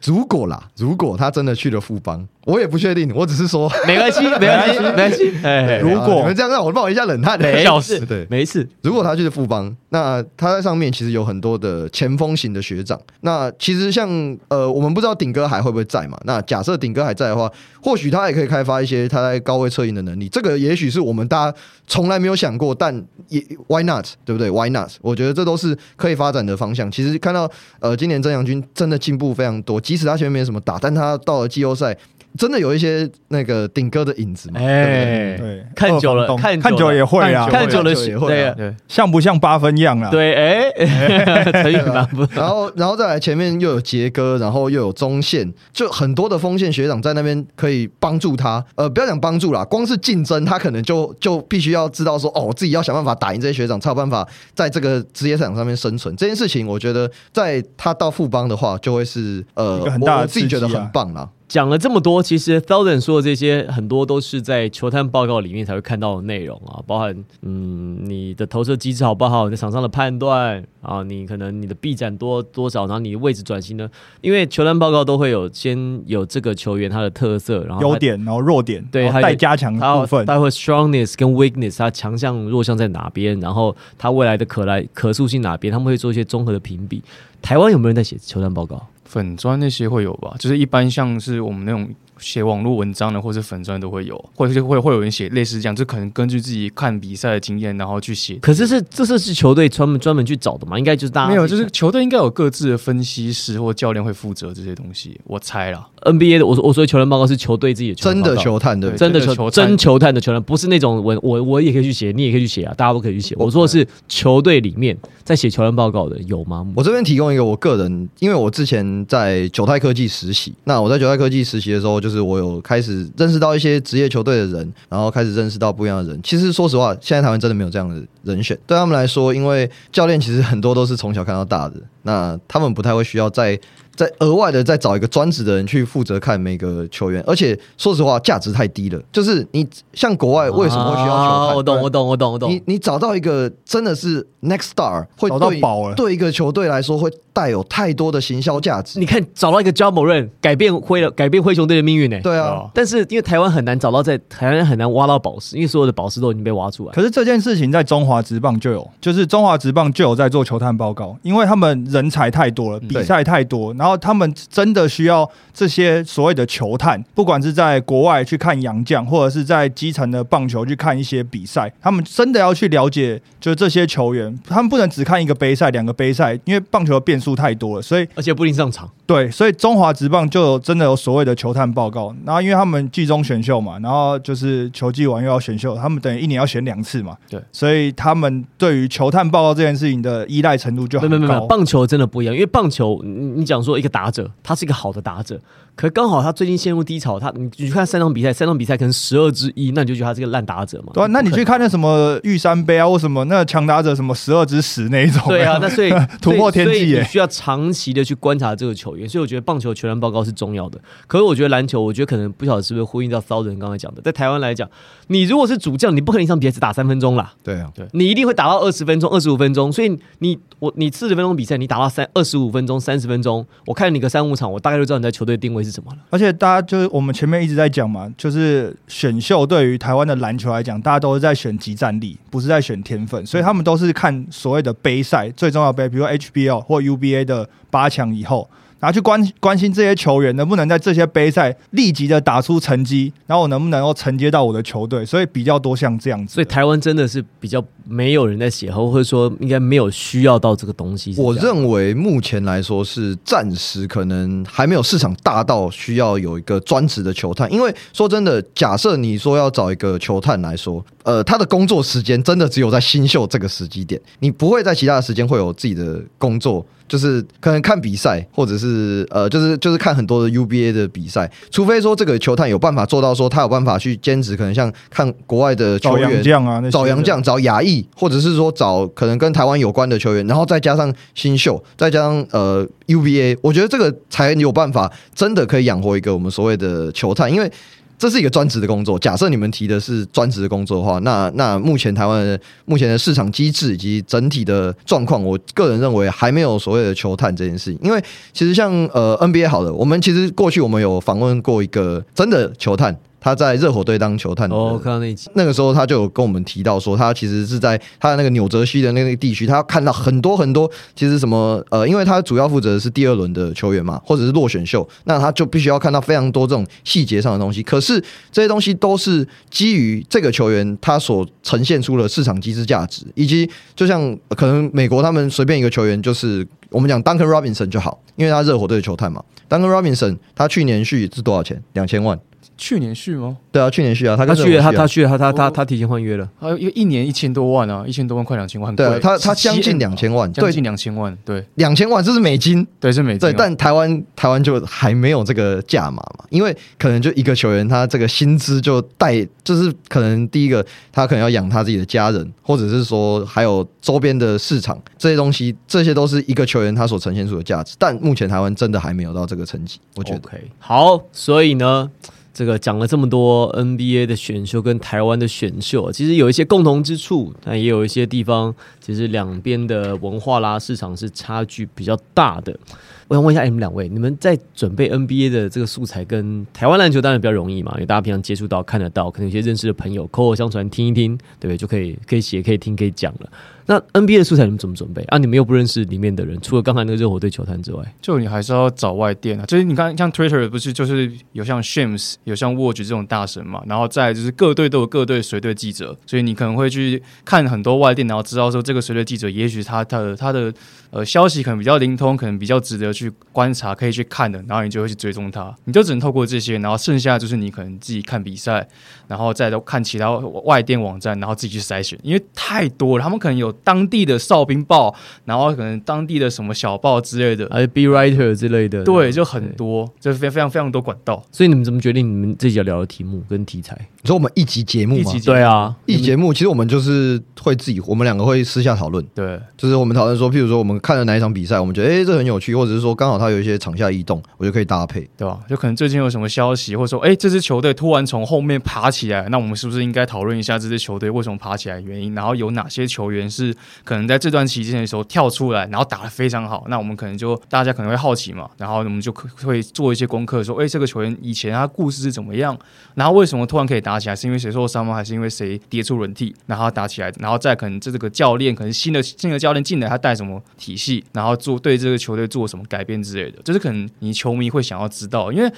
Speaker 3: 如果啦，如果他真的去了富邦，我也不确定，我只是说，
Speaker 1: 没关系，没关系，没关系。哎，
Speaker 2: 如果
Speaker 3: 啊你们这样让我冒一下冷汗，
Speaker 1: 没
Speaker 4: 笑
Speaker 1: 事，
Speaker 3: 对
Speaker 1: 没事。
Speaker 3: 如果他去了富邦，那他在上面其实有很多的前锋型的学长。那其实像呃，我们不知道顶哥还会不会在嘛？那假设顶哥还在的话，或许他也可以开发一些他在高位策应的能力。这个也许是我们大家从来没有想过，但也 Why not？对不对？Why not？我觉得这都是可以发展的方向。其实看到呃，今年曾阳军真的进步非常多，即使他前面没什么打，但他到了季后赛。真的有一些那个顶哥的影子嘛？对不对
Speaker 1: 哎，
Speaker 2: 对，
Speaker 1: 看久了看久了
Speaker 2: 看久了也会啊，
Speaker 1: 看久了
Speaker 3: 也会
Speaker 1: 对
Speaker 3: 啊
Speaker 4: 对，
Speaker 2: 像不像八分样啊？
Speaker 1: 对，哎，成语蛮不
Speaker 3: 然后，然后再来前面又有杰哥，然后又有中线，就很多的锋线学长在那边可以帮助他。呃，不要讲帮助啦，光是竞争，他可能就就必须要知道说，哦，自己要想办法打赢这些学长，才有办法在这个职业赛场上面生存。这件事情，我觉得在他到富邦的话，就会是呃
Speaker 2: 一个很大的
Speaker 3: 我我自己觉得很棒啦。
Speaker 1: 讲了这么多，其实 Thousand 说的这些很多都是在球探报告里面才会看到的内容啊，包含嗯你的投射机制好不好，你在场上的判断啊，你可能你的臂展多多少，然后你的位置转型呢？因为球探报告都会有先有这个球员他的特色，然后他
Speaker 2: 优点，然后弱点，
Speaker 1: 对还有
Speaker 2: 然后待加强的
Speaker 1: 他
Speaker 2: 部分。
Speaker 1: 待会 strongness 跟 weakness，他强项弱项在哪边，然后他未来的可来可塑性哪边，他们会做一些综合的评比。台湾有没有人在写球探报告？
Speaker 4: 粉砖那些会有吧？就是一般像是我们那种写网络文章的，或是粉砖都会有，或者是会会有人写类似这样，就可能根据自己看比赛的经验，然后去写。
Speaker 1: 可是是这是是球队专门专门去找的嘛？应该就是大家
Speaker 4: 没有，就是球队应该有各自的分析师或教练会负责这些东西，我猜啦。
Speaker 1: NBA 的。我说我说的球员报告是球队自己的球
Speaker 3: 真的球探对
Speaker 1: 真的球
Speaker 4: 真的球探
Speaker 1: 真球探的球员，不是那种我我我也可以去写，你也可以去写啊，大家都可以去写。我说的是球队里面在写球员报告的有吗？
Speaker 3: 我这边提供一个我个人，因为我之前在九泰科技实习，那我在九泰科技实习的时候，就是我有开始认识到一些职业球队的人，然后开始认识到不一样的人。其实说实话，现在台湾真的没有这样的人选，对他们来说，因为教练其实很多都是从小看到大的，那他们不太会需要再再额外的再找一个专职的人去负责看每个球员，而且说实话，价值太低了。就是你像国外为什么会需要球探？
Speaker 1: 啊我懂，我懂，我懂，我懂
Speaker 3: 你。你找到一个真的是 next star，会
Speaker 2: 找到
Speaker 3: 对
Speaker 2: 宝了
Speaker 3: 对一个球队来说会带有太多的行销价值。
Speaker 1: 你看找到一个 o b 人，改变灰了，改变灰熊队的命运呢、
Speaker 3: 对啊
Speaker 4: 哦，
Speaker 1: 但是因为台湾很难找到在，台湾很难挖到宝石，因为所有的宝石都已经被挖出来。
Speaker 2: 可是这件事情在中华职棒就有，就是中华职棒就有在做球探报告，因为他们人才太多了，比赛太多，然后他们真的需要这些所谓的球探，不管是在国外去看洋将，或者是在基层的棒球去看一些比赛，他们真的要去了解，就是这些球员，他们不能只看一个杯赛、两个杯赛，因为棒球的变数太多了，所以
Speaker 1: 而且不一定上场。
Speaker 2: 对，所以中华职棒就有真的有所谓的球探报告，然后因为他们季中选秀嘛，然后就是球季完又要选秀，他们等于一年要选两次嘛，
Speaker 4: 对，
Speaker 2: 所以他们对于球探报告这件事情的依赖程度就很
Speaker 1: 没有没有没有，
Speaker 2: 高。
Speaker 1: 棒球真的不一样，因为棒球你你讲说一个打者，他是一个好的打者，可刚好他最近陷入低潮，他你你去看三场比赛，三场比赛可能十二之一，那你就觉得他是个烂打者嘛？
Speaker 2: 对啊，那你去看那什么玉山杯啊，或什么那强打者什么十二之十那一种，
Speaker 1: 对啊，那所以
Speaker 2: 突破天际
Speaker 1: 所以
Speaker 2: 耶
Speaker 1: 你需要长期的去观察这个球员，所以我觉得棒球球员报告是重要的。可是我觉得篮球，我觉得可能不晓得是不是呼应到骚人刚才讲的，在台湾来讲，你如果是主将，你不可能一场比赛只打三分钟啦，
Speaker 3: 对啊，对
Speaker 1: 你一定会打到二十分钟、二十五分钟，所以你我你四十分钟比赛，你打到三二十五分钟、三十分钟，我看你个三五场，我大概就知道你在球队定位是什么了。
Speaker 2: 而且大家就是我们前面一直在讲嘛，就是选秀对于台湾的篮球来讲，大家都是在选集战力，不是在选天分，所以他们都是看所谓的杯赛最重要杯，比如 HBL 或 UBA 的八强以后。然后去关关心这些球员能不能在这些杯赛立即的打出成绩，然后我能不能够承接到我的球队，所以比较多像这样子。
Speaker 1: 所以台湾真的是比较没有人在写，或者说应该没有需要到这个东西。
Speaker 3: 我认为目前来说是暂时可能还没有市场大到需要有一个专职的球探，因为说真的，假设你说要找一个球探来说，呃，他的工作时间真的只有在新秀这个时机点，你不会在其他的时间会有自己的工作就是可能看比赛，或者是呃，就是就是看很多的 UBA 的比赛，除非说这个球探有办法做到说他有办法去兼职，可能像看国外的球
Speaker 2: 找洋
Speaker 3: 员。
Speaker 2: 将啊，
Speaker 3: 找洋将、找亚裔，或者是说找可能跟台湾有关的球员，然后再加上新秀，再加上呃 UBA，我觉得这个才有办法真的可以养活一个我们所谓的球探，因为这是一个专职的工作。假设你们提的是专职的工作的话，那那目前台湾的目前的市场机制以及整体的状况，我个人认为还没有所谓的球探这件事情。因为其实像呃 NBA 好的，我们其实过去我们有访问过一个真的球探，他在热火队当球探的
Speaker 1: 哦，看到那一集，
Speaker 3: 那个时候他就有跟我们提到说，他其实是在他的那个纽泽西的那个地区，他看到很多很多，其实什么呃，因为他主要负责的是第二轮的球员嘛，或者是落选秀，那他就必须要看到非常多这种细节上的东西。可是这些东西都是基于这个球员他所呈现出的市场机制价值，以及就像呃可能美国他们随便一个球员就是。我们讲 Duncan Robinson 就好，因为他热火队的球探嘛。Duncan Robinson 他去年续是多少钱？两千万。
Speaker 4: 去年续吗？
Speaker 3: 对啊，去年续啊，他
Speaker 1: 他
Speaker 3: 续啊
Speaker 1: 他他去了，他他他
Speaker 4: 哦
Speaker 1: 他提前换约了。
Speaker 4: 还有一一年一千多万啊，一千多万快两千万，
Speaker 3: 对啊，他他将近
Speaker 4: 17M
Speaker 3: 两千万，对，
Speaker 4: 将近两千万，对
Speaker 3: 两千万，这是美金。
Speaker 4: 对是美金啊，
Speaker 3: 对，但台湾台湾就还没有这个价码嘛，因为可能就一个球员，他这个薪资就带，就是可能第一个他可能要养他自己的家人，或者是说还有周边的市场这些东西，这些都是一个球员他所呈现出的价值。但目前台湾真的还没有到这个层级，我觉得。
Speaker 1: 好，所以呢，这个讲了这么多 NBA 的选秀跟台湾的选秀，其实有一些共同之处，但也有一些地方其实两边的文化啦、市场是差距比较大的。我想问一下你们两位，你们在准备 NBA 的这个素材跟台湾篮球当然比较容易嘛，因为大家平常接触到、看得到，可能有些认识的朋友口口相传听一听，对不对？就可以可以写、可以听、可以讲了。那 NBA 的素材你们怎么准备？啊？你们又不认识里面的人，除了刚才那个热火队球探之外，
Speaker 4: 就你还是要找外电啊，就是你看像 Twitter 不是就是有像 Shams 有像 Watch 这种大神嘛，然后再就是各队都有各队随队记者，所以你可能会去看很多外电，然后知道说这个随队记者也许他他的他的呃消息可能比较灵通，可能比较值得去观察，可以去看的，然后你就会去追踪他，你就只能透过这些，然后剩下就是你可能自己看比赛，然后再都看其他外电网站，然后自己去筛选，因为太多了，他们可能有当地的哨兵报，然后可能当地的什么小报之类的，
Speaker 1: 还有 B writer 之类的，
Speaker 4: 对，就很多，就是非非常非常多管道。
Speaker 1: 所以你们怎么决定你们自己要聊的题目跟题材？
Speaker 3: 你说我们一集节目吗
Speaker 4: 一集，
Speaker 1: 对啊，
Speaker 3: 一集节目其实我们就是会自己，我们两个会私下讨论。
Speaker 4: 对，
Speaker 3: 就是我们讨论说，譬如说我们看了哪一场比赛，我们觉得哎、诶这很有趣，或者是说刚好他有一些场下异动，我就可以搭配。
Speaker 4: 对吧？就可能最近有什么消息，或者说，哎，这支球队突然从后面爬起来，那我们是不是应该讨论一下这支球队为什么爬起来的原因？然后有哪些球员是是可能在这段期间的时候跳出来，然后打得非常好？那我们可能就大家可能会好奇嘛，然后我们就会做一些功课，说，哎，这个球员以前他故事是怎么样？然后为什么突然可以打起来？是因为谁受伤吗？还是因为谁跌出轮替，然后打起来？然后再可能这个教练，可能新的新的教练进来，他带什么体系，然后做对这个球队做什么改变之类的，就是可能你球迷会想要知道，因为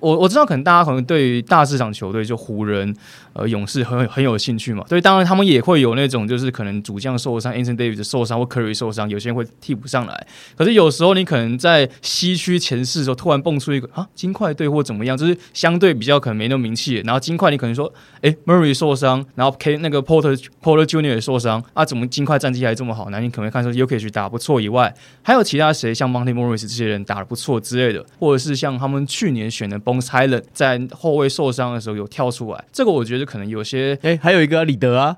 Speaker 4: 我我知道可能大家可能对于大市场球队就湖人、呃勇士很很有兴趣嘛，所以当然他们也会有那种就是可能主将受伤，Anthony Davis 受伤或 Curry 受伤，有些人会替补上来。可是有时候你可能在西区前四的时候突然蹦出一个啊金块队或怎么样，就是相对比较可能没那么名气，然后金块你可能说诶 Murray 受伤，然后 K 那个 Porter Porter Junior 也受伤啊，怎么金块战绩还这么好？那你可能看说 u k 去打不错以外，还有其他谁像 Monty Morris 这些人打得不错之类的，或者是像他们去年选的 Bones Highland 在后卫受伤的时候有跳出来，这个我觉得可能有些
Speaker 1: 哎、还有一个啊李德啊，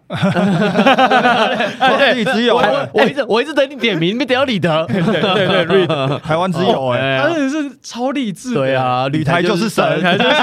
Speaker 2: 自己只有
Speaker 1: 我一直我一直等你点名，没等到李德。
Speaker 4: 对对对 Reed
Speaker 2: 台湾只有哎，
Speaker 4: 他真的是超励志的，
Speaker 1: 对啊，
Speaker 2: 旅台就是神。
Speaker 4: 旅台就是对，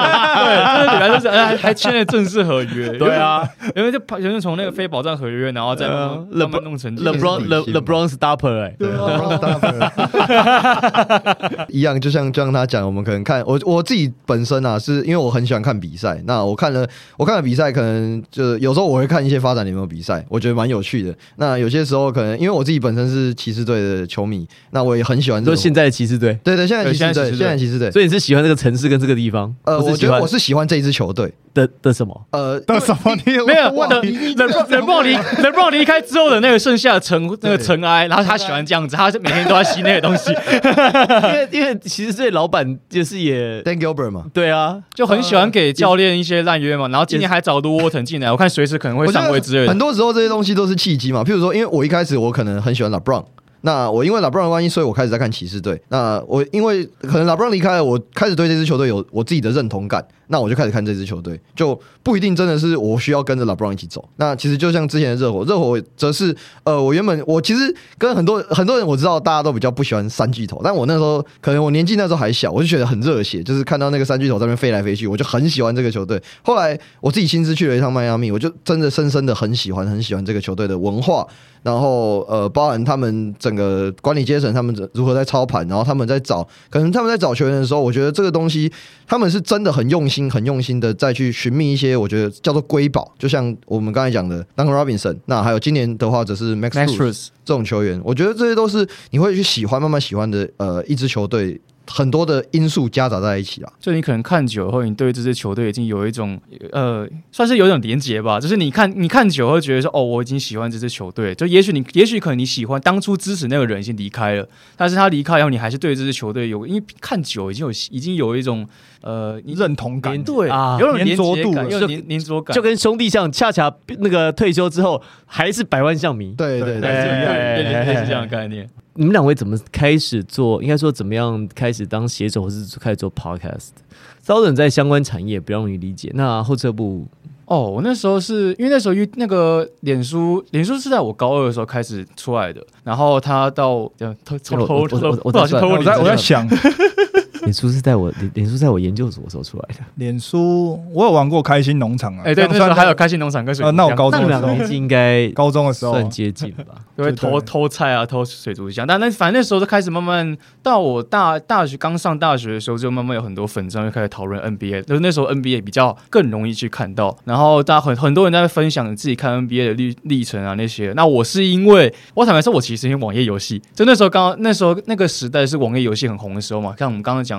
Speaker 4: 真的旅台就是哎还还签了正式合约，
Speaker 1: 对啊，
Speaker 4: 因为就有人从那个非保障合约，然后再慢慢
Speaker 1: 对啊
Speaker 4: 慢慢弄成
Speaker 1: ，LeBron LeBron Stopper 哎、
Speaker 3: 对 一样，就像就像他讲，我们可能看我我自己本身啊，是因为我很喜欢看比赛。那我看了我看了比赛，可能就有时候我会看一些发展联盟比赛，我觉得蛮有趣的。那有些时候可能因为我自己本身是骑士队的球迷，那我也很喜欢这。
Speaker 1: 就现在的骑士队，
Speaker 3: 对对，现在骑士队，
Speaker 4: 现在骑士队
Speaker 3: 现在骑士队。
Speaker 1: 所以你是喜欢这个城市跟这个地方？
Speaker 3: 呃，我觉得我是喜欢这一支球队。
Speaker 1: 的的什么？
Speaker 3: 呃，
Speaker 2: 的什么你
Speaker 4: 没有
Speaker 3: 哇
Speaker 4: 的冷冷暴离冷暴离开之后的那个剩下的尘那个尘埃，然后他喜欢这样子，他是每天都在吸那些东西，
Speaker 1: 因为因为骑士队老板就是也对啊，
Speaker 4: 就很喜欢给教练一些烂约嘛。然后今年还找卢沃腾进来，我看随时可能会上位之类的
Speaker 3: 很。多时候这些东西都是契机嘛。譬如说，因为我一开始我可能很喜欢 LeBron，那我因为拉布朗的关系，所以我开始在看骑士队。那我因为可能拉布朗离开了，我开始对这支球队有我自己的认同感。那我就开始看这支球队，就不一定真的是我需要跟着拉布朗一起走。那其实就像之前的热火，热火则是呃，我原本我其实跟很多很多人我知道大家都比较不喜欢三巨头，但我那时候可能我年纪那时候还小，我就觉得很热血，就是看到那个三巨头在那边飞来飞去，我就很喜欢这个球队。后来我自己亲自去了一趟迈阿密，我就真的深深的很喜欢很喜欢这个球队的文化。然后呃，包含他们整个管理阶层，他们如何在操盘，然后他们在找，可能他们在找球员的时候，我觉得这个东西他们是真的很用心、很用心的再去寻觅一些，我觉得叫做瑰宝，就像我们刚才讲的 Duncan Robinson，那还有今年的话则是 Max Cruz 这种球员，我觉得这些都是你会去喜欢、慢慢喜欢的呃一支球队。很多的因素夹杂在一起啊，
Speaker 4: 就你可能看久后，你对这支球队已经有一种呃，算是有一种连结吧。就是你看，你看久会觉得说，哦，我已经喜欢这支球队。就也许你，也许可能你喜欢当初支持那个人已经离开了，但是他离开以后，你还是对这支球队有，因为看久已经有已经有一种呃
Speaker 2: 认同感，
Speaker 4: 对
Speaker 1: 啊，
Speaker 4: 有种粘
Speaker 2: 着度，
Speaker 4: 有粘粘着感，
Speaker 1: 就跟兄弟像，恰恰那个退休之后还是百万象迷，
Speaker 3: 对对对，
Speaker 4: 类似这样的概念。
Speaker 1: 你们两位怎么开始做？应该说怎么样开始当写手，或是开始做 podcast？稍等在相关产业比较容易理解。那后撤部
Speaker 4: 哦，我那时候是因为那时候因那个脸书，脸书是在我高二的时候开始出来的。然后他到偷偷偷偷，
Speaker 1: 我
Speaker 4: 在
Speaker 2: 我在想。
Speaker 1: 脸书是在我脸脸书在我研究所时候出来的。
Speaker 2: 脸书我有玩过开心农场啊，
Speaker 4: 哎，对，那时候还有开心农场跟水。
Speaker 2: 那我 高中的时候
Speaker 1: 应该
Speaker 2: 高中的时候
Speaker 1: 算接近吧，
Speaker 4: 因为偷偷菜啊，偷水族箱。但那反正那时候就开始慢慢到我大大学刚上大学的时候，就慢慢有很多粉章就开始讨论 NBA。就是那时候 NBA 比较更容易去看到，然后大家很很多人在分享自己看 NBA 的历历程啊那些。那我是因为我坦白说，我其实因为网页游戏，就那时候刚那时候那个时代是网页游戏很红的时候嘛，像我们刚刚讲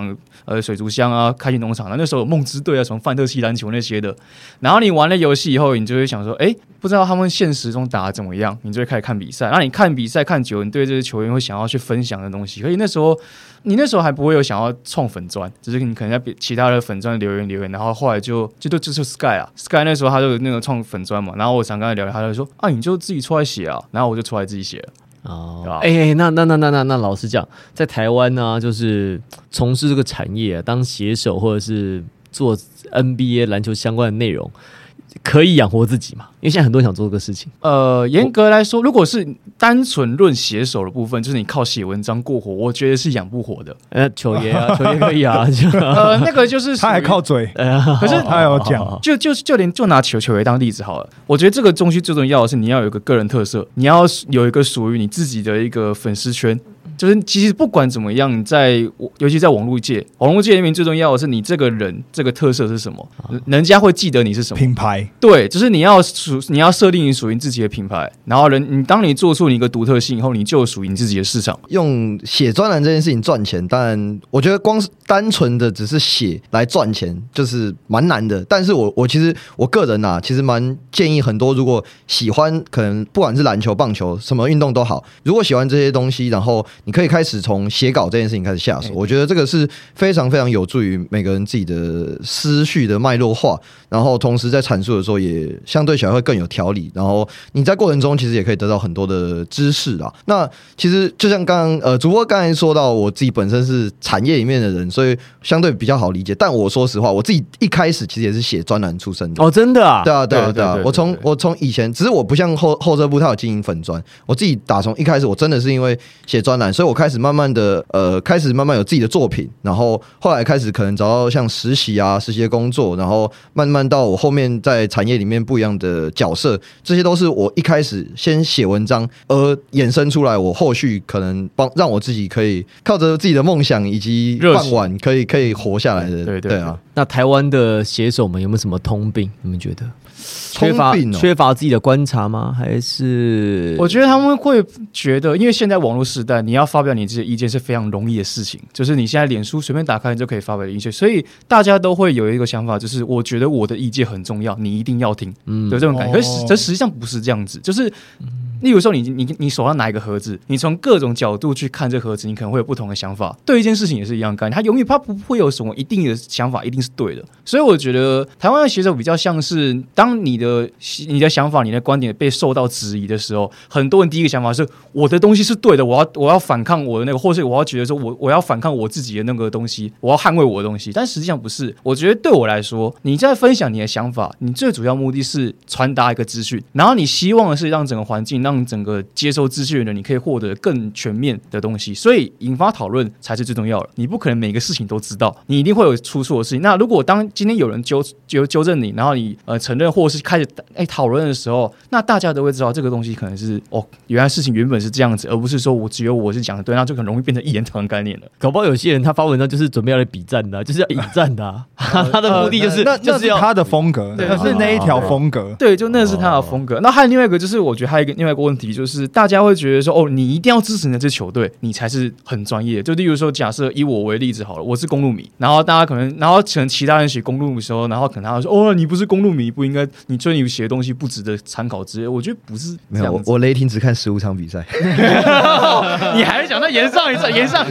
Speaker 4: 呃。水族箱啊，开心农场啊，那时候梦之队啊，什么范特西篮球那些的。然后你玩了游戏以后，你就会想说，哎，不知道他们现实中打的怎么样？你就会开始看比赛。然后你看比赛看久，你对这些球员会想要去分享的东西。所以那时候，你那时候还不会有想要创粉砖，只是你可能在其他的粉砖留言留言。然后后来就就就就是 Sky 啊，Sky 那时候他就那个创粉砖嘛。然后我想跟他聊，他就说啊，你就自己出来写啊。然后我就出来自己写了。
Speaker 1: 哦，哎，那那那那那那，老实讲，在台湾呢，就是从事这个产业，当写手或者是做 NBA 篮球相关的内容。可以养活自己嘛？因为现在很多人想做这个事情。
Speaker 4: 呃，严格来说，如果是单纯论写手的部分，就是你靠写文章过活，我觉得是养不活的。
Speaker 1: 呃，球爷啊，球爷可以啊。
Speaker 4: 呃，那个就是
Speaker 2: 他还靠嘴，可是他有讲，
Speaker 4: 就就就连就拿球球爷当例子好了。我觉得这个东西最重要的是你要有一个个人特色，你要有一个属于你自己的一个粉丝圈。就是其实不管怎么样，在尤其在网络界，网络界里面最重要的是你这个人这个特色是什么，人家会记得你是什么
Speaker 2: 品牌。
Speaker 4: 对，就是你要属你要设定你属于自己的品牌，然后人你当你做出你一个独特性以后，你就属于你自己的市场。
Speaker 3: 用写专栏这件事情赚钱，但我觉得光是单纯的只是写来赚钱，就是蛮难的。但是我我其实我个人呐，其实蛮建议很多如果喜欢可能不管是篮球、棒球什么运动都好，如果喜欢这些东西，然后你。可以开始从写稿这件事情开始下手，我觉得这个是非常非常有助于每个人自己的思绪的脉络化，然后同时在阐述的时候也相对起来会更有条理。然后你在过程中其实也可以得到很多的知识啊。那其实就像刚刚呃主播刚才说到，我自己本身是产业里面的人，所以相对比较好理解。但我说实话，我自己一开始其实也是写专栏出身的
Speaker 1: 哦，真的啊，
Speaker 3: 对啊，对啊，对啊。我从我从以前，只是我不像后后车部，他有经营粉砖，我自己打从一开始，我真的是因为写专栏。所以我开始慢慢的，呃，开始慢慢有自己的作品，然后后来开始可能找到像实习啊、实习的工作，然后慢慢到我后面在产业里面不一样的角色，这些都是我一开始先写文章而衍生出来，我后续可能帮让我自己可以靠着自己的梦想以及饭碗可以可以活下来的。
Speaker 4: 对对啊，
Speaker 1: 那台湾的写手们有没有什么通病？你们觉得？缺乏缺乏自己的观察吗？还是
Speaker 4: 我觉得他们会觉得，因为现在网络时代，你要发表你自己的意见是非常容易的事情。就是你现在脸书随便打开就可以发表意见，所以大家都会有一个想法，就是我觉得我的意见很重要，你一定要听，嗯，有这种感觉。可是这实际上不是这样子，就是例如说你你你手上拿一个盒子，你从各种角度去看这盒子，你可能会有不同的想法。对一件事情也是一样概念，他永远他不会有什么一定的想法一定是对的。所以我觉得台湾的写手比较像是，当你的你的想法、你的观点被受到质疑的时候，很多人第一个想法是我的东西是对的，我要我要反抗我的那个，或是我要觉得说我我要反抗我自己的那个东西，我要捍卫我的东西。但实际上不是，我觉得对我来说，你在分享你的想法，你最主要目的是传达一个资讯，然后你希望的是让整个环境、让整个接收资讯的人，你可以获得更全面的东西。所以引发讨论才是最重要的。你不可能每个事情都知道，你一定会有出错的事情。那如果当今天有人纠纠纠正你，然后你呃承认或是开始哎讨论的时候，那大家都会知道这个东西可能是哦，原来事情原本是这样子，而不是说我只有我是讲的对，那就很容易变成一言堂的概念了。
Speaker 1: 搞不好有些人他发文章就是准备要来比战的啊、就是要引战的啊、他的目的就是、
Speaker 2: 那
Speaker 1: 就是要
Speaker 2: 他的风格，
Speaker 4: 对
Speaker 2: 那是那一条风格。
Speaker 4: 对，就那是他的风格。那还有另外一个，就是我觉得还有一个另外一个问题，就是大家会觉得说，哦，你一定要支持你的这球队，你才是很专业。就例如说，假设以我为例子好了，我是公路迷，然后大家可能，然后可能其他人写公路的时候，然后可能他会说，哦，你不是公路迷，不应该，你所以你写的东西不值得参考之类。我觉得不是
Speaker 3: 没有。我我雷霆只看十五场比赛，
Speaker 4: 你还想到延上一次，延上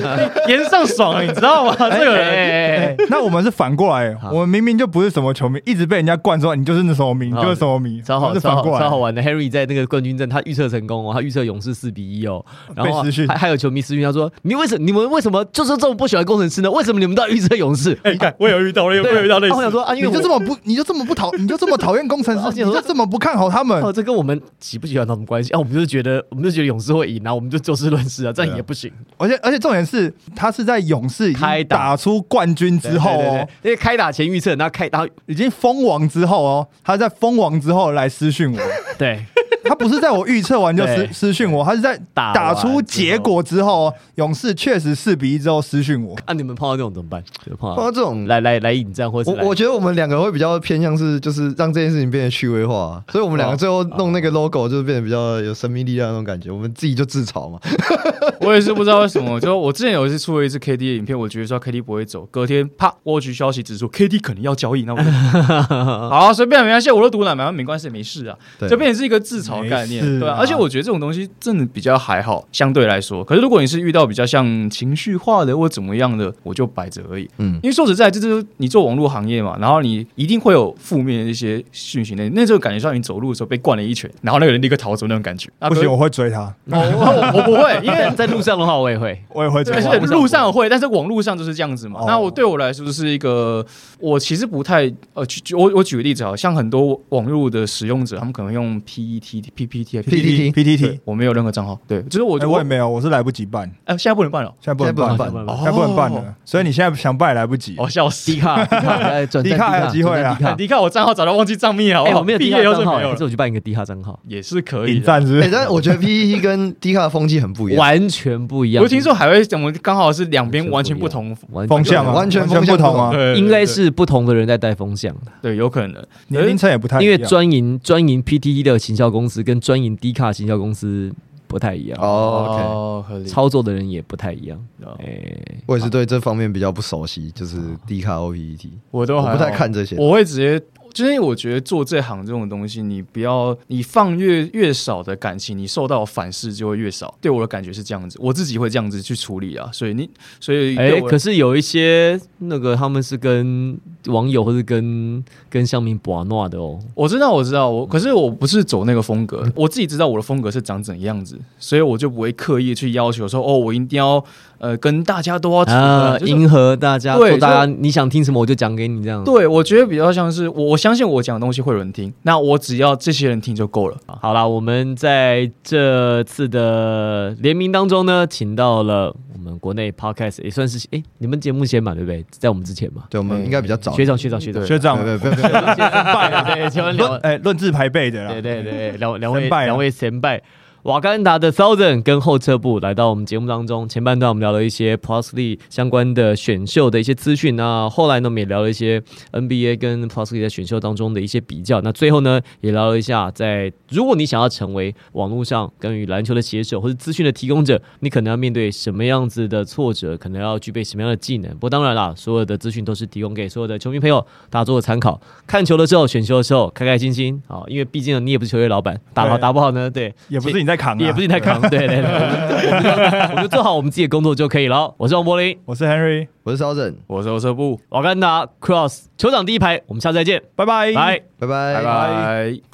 Speaker 4: 延上爽，你知道吗？这个人。
Speaker 2: 哎那我们是反过来，我们明明就不是什么球迷，一直被人家灌说你就是那什么迷，你就是什么迷，
Speaker 1: 超好超好
Speaker 2: 反过来。
Speaker 1: 超好玩的。Harry 在那个冠军战，他预测成功哦，他预测勇士四比一哦，然后还还有球迷私讯他说：“你为什你们为什么就是这么不喜欢工程师呢？为什么你们都要预测勇士？”
Speaker 4: 哎，你看我有遇到，我有我有遇到类似
Speaker 1: 啊我想说啊，因为
Speaker 2: 你就这么不，你就这么不讨，你就这么讨厌工程师，你就这么不看好他们
Speaker 1: 哦，。这跟我们喜不喜欢他们关系啊？我们就是觉得，我们就觉得勇士会赢，然后我们就就事论事啊，这样也不行。
Speaker 2: 而且而且重点是，他是在勇士已经
Speaker 1: 开打
Speaker 2: 打出冠军之后哦，
Speaker 1: 因为开打前预测，然后开，然后
Speaker 2: 已经封王之后哦，他在封王之后来私讯我，
Speaker 1: 对
Speaker 2: 他不是在我预测完就私私讯我，他是在
Speaker 1: 打
Speaker 2: 打出结果之后哦，勇士确实四比一之后私讯我。
Speaker 1: 啊，你们碰到这种怎么办？就碰到
Speaker 3: 碰到这种
Speaker 1: 来来来引战，或者
Speaker 3: 我我觉得我们两个会比较偏向是，就是让这件事情变得趣味化，所以我们两个最后弄那个 logo 就是变得比较有生命力量那种感觉，我们自己就自嘲嘛。
Speaker 4: 我也是不知道为什么，就我之前有一次出了一次 KD 的影片，我觉得说 KD 不会走，隔天啪，蜗居消息指出 KD 可能要交易，那我就 好啊随便没关系，我都读了，反正没关系，没事啊，
Speaker 3: 对
Speaker 4: 就变成是一个自嘲概念，
Speaker 2: 啊
Speaker 4: 对啊。而且我觉得这种东西真的比较还好，相对来说。可是如果你是遇到比较像情绪化的或怎么样的，我就摆着而已。
Speaker 3: 嗯
Speaker 4: 因为说实在，这就是你做网络行业嘛，然后你一定会有负面的一些讯息，那那时候感觉像你走路的时候被灌了一拳，然后那个人立刻逃走那种感觉。啊
Speaker 2: 不行，我会追他，
Speaker 4: 我我我不会，因为
Speaker 1: 在在路上的话，我也会。
Speaker 2: 我也会追
Speaker 4: 而
Speaker 2: 他。
Speaker 4: 且路上会，但是网络上就是这样子嘛。
Speaker 2: 哦
Speaker 4: 那我对我来说就是一个，我其实不太呃，举举我我举个例子啊，像很多网络的使用者，他们可能用 PET、PPT、
Speaker 3: PTT
Speaker 2: PTT，
Speaker 4: 我没有任何账号，对，就是我
Speaker 2: 哎我也没有，我是来不及办，
Speaker 4: 哎，现在不能办了，
Speaker 2: 现在不能办，
Speaker 3: 现在不能
Speaker 1: 办
Speaker 2: 现在不能办了，所以你现在想办也来不及。
Speaker 4: 哦，笑死。
Speaker 1: 迪！卡，迪卡，
Speaker 2: 迪卡还有机会啊。
Speaker 1: 迪
Speaker 4: 卡。我账号早就忘记账密了，
Speaker 1: 卡哎，我没有迪卡账号，
Speaker 4: 就没有了。
Speaker 1: 还是，我去办一个迪卡账号，
Speaker 4: 也是可以的。
Speaker 2: 引战是
Speaker 3: 我觉得 PPT 跟迪卡的风气很不一样，
Speaker 1: 完全不一样。
Speaker 4: 我听说海外怎么刚好是两边完全不同，
Speaker 1: 完
Speaker 2: 风向啊，
Speaker 3: 完全
Speaker 2: 不同。啊，
Speaker 4: 对，
Speaker 1: 应该是不同的人在带风向的，
Speaker 4: 对，有可能。
Speaker 2: 年龄层也不太一样。
Speaker 1: 因为专营专营 PTT 的行销公司跟专营低卡行销公司不太一样，
Speaker 3: 哦。
Speaker 1: 操作的人也不太一样。
Speaker 4: 哦
Speaker 1: 哎，
Speaker 3: 我也是对这方面比较不熟悉，就是低卡 O PPT，
Speaker 4: 我都还
Speaker 3: 我不太看这些。
Speaker 4: 我会直接，就是因为我觉得做这行这种东西，你不要你放越越少的感情，你受到反噬就会越少。对我的感觉是这样子，我自己会这样子去处理啊。所以你，所以
Speaker 1: 哎、可是有一些那个他们是跟网友或是跟跟乡民把诺的哦，
Speaker 4: 我知道，我知道，我可是我不是走那个风格，我自己知道我的风格是长怎样子，所以我就不会刻意去要求说，哦，我一定要呃跟大家都要处
Speaker 1: 啊，
Speaker 4: 就是
Speaker 1: 迎合大家，
Speaker 4: 对
Speaker 1: 做大家你想听什么我就讲给你这样。，
Speaker 4: 对，我觉得比较像是我我相信我讲的东西会有人听，那我只要这些人听就够了。
Speaker 1: 好啦，我们在这次的联名当中呢，请到了我们国内 podcast 也算是哎、你们节目先嘛，对不对？在我们之前嘛，
Speaker 3: 对，我们应该比较早。
Speaker 1: 学长学长学长，
Speaker 2: 学长。
Speaker 3: 不不不不，
Speaker 1: 对，千万 两
Speaker 2: 论哎论资排辈的啦。
Speaker 1: 对。对对，两两位两位前辈。瓦干达的 Thousand 跟后撤步来到我们节目当中，前半段我们聊了一些 Plus League 相关的选秀的一些资讯，那后来呢我们也聊了一些 NBA 跟 Plus League 在选秀当中的一些比较，那最后呢也聊了一下，在如果你想要成为网络上跟与篮球的写手或者资讯的提供者，你可能要面对什么样子的挫折，可能要具备什么样的技能。不过当然啦，所有的资讯都是提供给所有的球迷朋友大家做个参考。看球的时候，选秀的时候开开心心啊，因为毕竟你也不是球队老板，打好打不好呢，对，
Speaker 2: 也不是你在在扛、啊，
Speaker 1: 也不是你太扛，对 对对，我们我们就我们就做好我们自己的工作就可以了。我是王柏林，
Speaker 2: 我是 Henry，
Speaker 3: 我是肖正，
Speaker 4: 我是欧车部，
Speaker 1: 瓦干达 Cross 球场第一排，我们下次再见，
Speaker 2: 拜。拜，
Speaker 1: 拜。
Speaker 3: 拜拜。
Speaker 4: 拜拜。